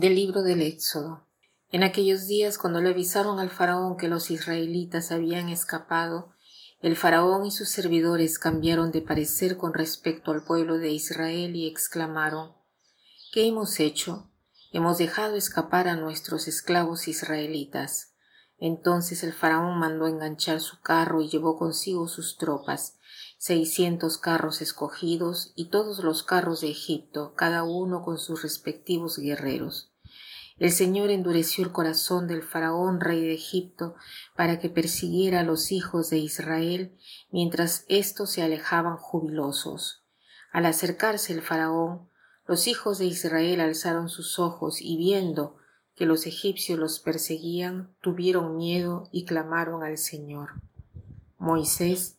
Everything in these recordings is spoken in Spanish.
Del libro del Éxodo. En aquellos días, cuando le avisaron al faraón que los israelitas habían escapado, el faraón y sus servidores cambiaron de parecer con respecto al pueblo de Israel y exclamaron ¿Qué hemos hecho? Hemos dejado escapar a nuestros esclavos israelitas. Entonces el faraón mandó enganchar su carro y llevó consigo sus tropas, seiscientos carros escogidos y todos los carros de Egipto, cada uno con sus respectivos guerreros. El Señor endureció el corazón del faraón rey de Egipto para que persiguiera a los hijos de Israel mientras éstos se alejaban jubilosos. Al acercarse el faraón, los hijos de Israel alzaron sus ojos y viendo que los egipcios los perseguían, tuvieron miedo y clamaron al Señor. Moisés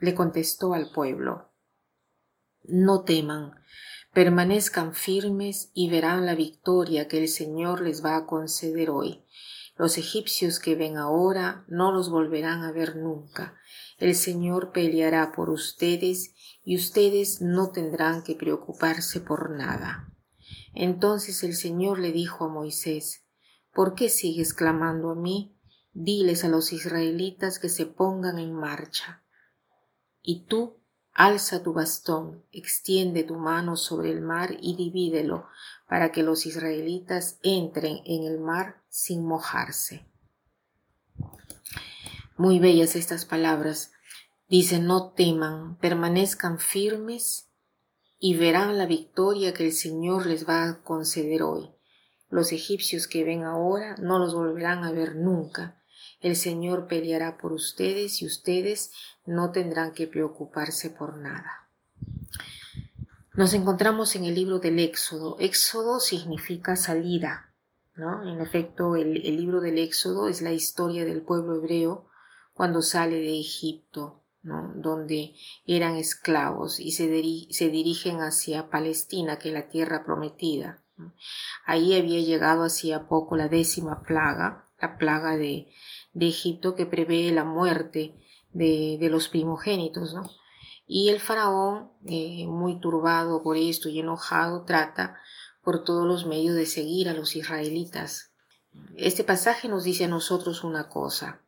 le contestó al pueblo No teman, permanezcan firmes y verán la victoria que el Señor les va a conceder hoy. Los egipcios que ven ahora no los volverán a ver nunca. El Señor peleará por ustedes y ustedes no tendrán que preocuparse por nada. Entonces el Señor le dijo a Moisés, ¿Por qué sigues clamando a mí? Diles a los israelitas que se pongan en marcha y tú alza tu bastón, extiende tu mano sobre el mar y divídelo para que los israelitas entren en el mar sin mojarse. Muy bellas estas palabras. Dice, no teman, permanezcan firmes y verán la victoria que el Señor les va a conceder hoy. Los egipcios que ven ahora no los volverán a ver nunca. El Señor peleará por ustedes y ustedes no tendrán que preocuparse por nada. Nos encontramos en el libro del Éxodo. Éxodo significa salida. ¿no? En efecto, el, libro del Éxodo es la historia del pueblo hebreo cuando sale de Egipto, donde eran esclavos y se, se, dirigen hacia Palestina, que es la tierra prometida. Ahí había llegado hacía poco la décima plaga, la plaga de, Egipto que prevé la muerte de, de los primogénitos, ¿no? Y el faraón, eh, muy turbado por esto y enojado, trata por todos los medios de seguir a los israelitas. Este pasaje nos dice a nosotros una cosa,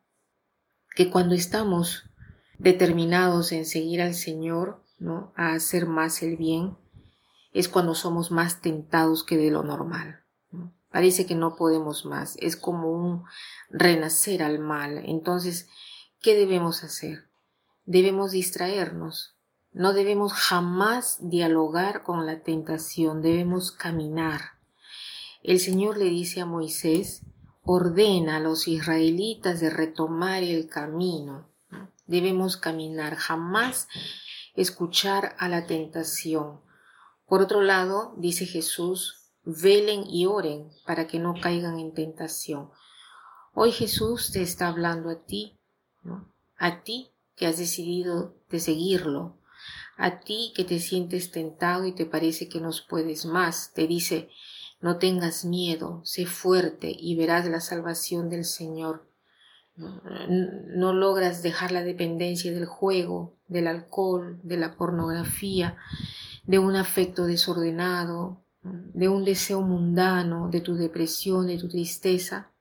que cuando estamos determinados en seguir al Señor, ¿no? a hacer más el bien, es cuando somos más tentados que de lo normal. Parece que no podemos más, es como un renacer al mal. Entonces, ¿qué debemos hacer? Debemos distraernos. No debemos jamás dialogar con la tentación, debemos caminar. El Señor le dice a Moisés, ordena a los israelitas de retomar el camino. Debemos caminar, jamás escuchar a la tentación. Por otro lado, dice Jesús, velen y oren para que no caigan en tentación. Hoy Jesús te está hablando a ti, ¿no? a ti que has decidido de seguirlo, a ti que te sientes tentado y te parece que no puedes más, te dice, no tengas miedo, sé fuerte y verás la salvación del Señor. No, logras dejar la dependencia del juego, del alcohol, de la pornografía, de un afecto desordenado, de un deseo mundano, de tu depresión, de tu tristeza,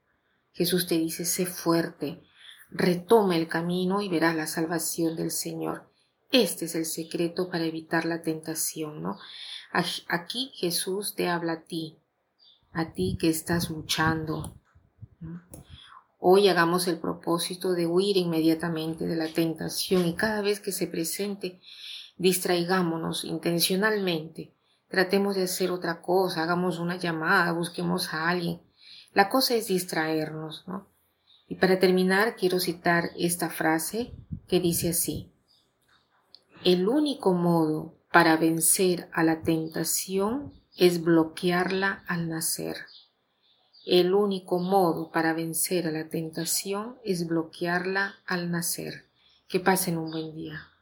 Jesús te dice, sé fuerte, retoma el camino y verás la salvación del Señor. Este es el secreto para evitar la tentación, ¿no? Aquí Jesús te habla a ti, a ti que estás luchando. Hoy hagamos el propósito de huir inmediatamente de la tentación y cada vez que se presente, distraigámonos intencionalmente tratemos de hacer otra cosa, hagamos una llamada, busquemos a alguien. La cosa es distraernos, ¿no? Y para terminar, quiero citar esta frase que dice así. El único modo para vencer a la tentación es bloquearla al nacer. El único modo para vencer a la tentación es bloquearla al nacer. Que pasen un buen día.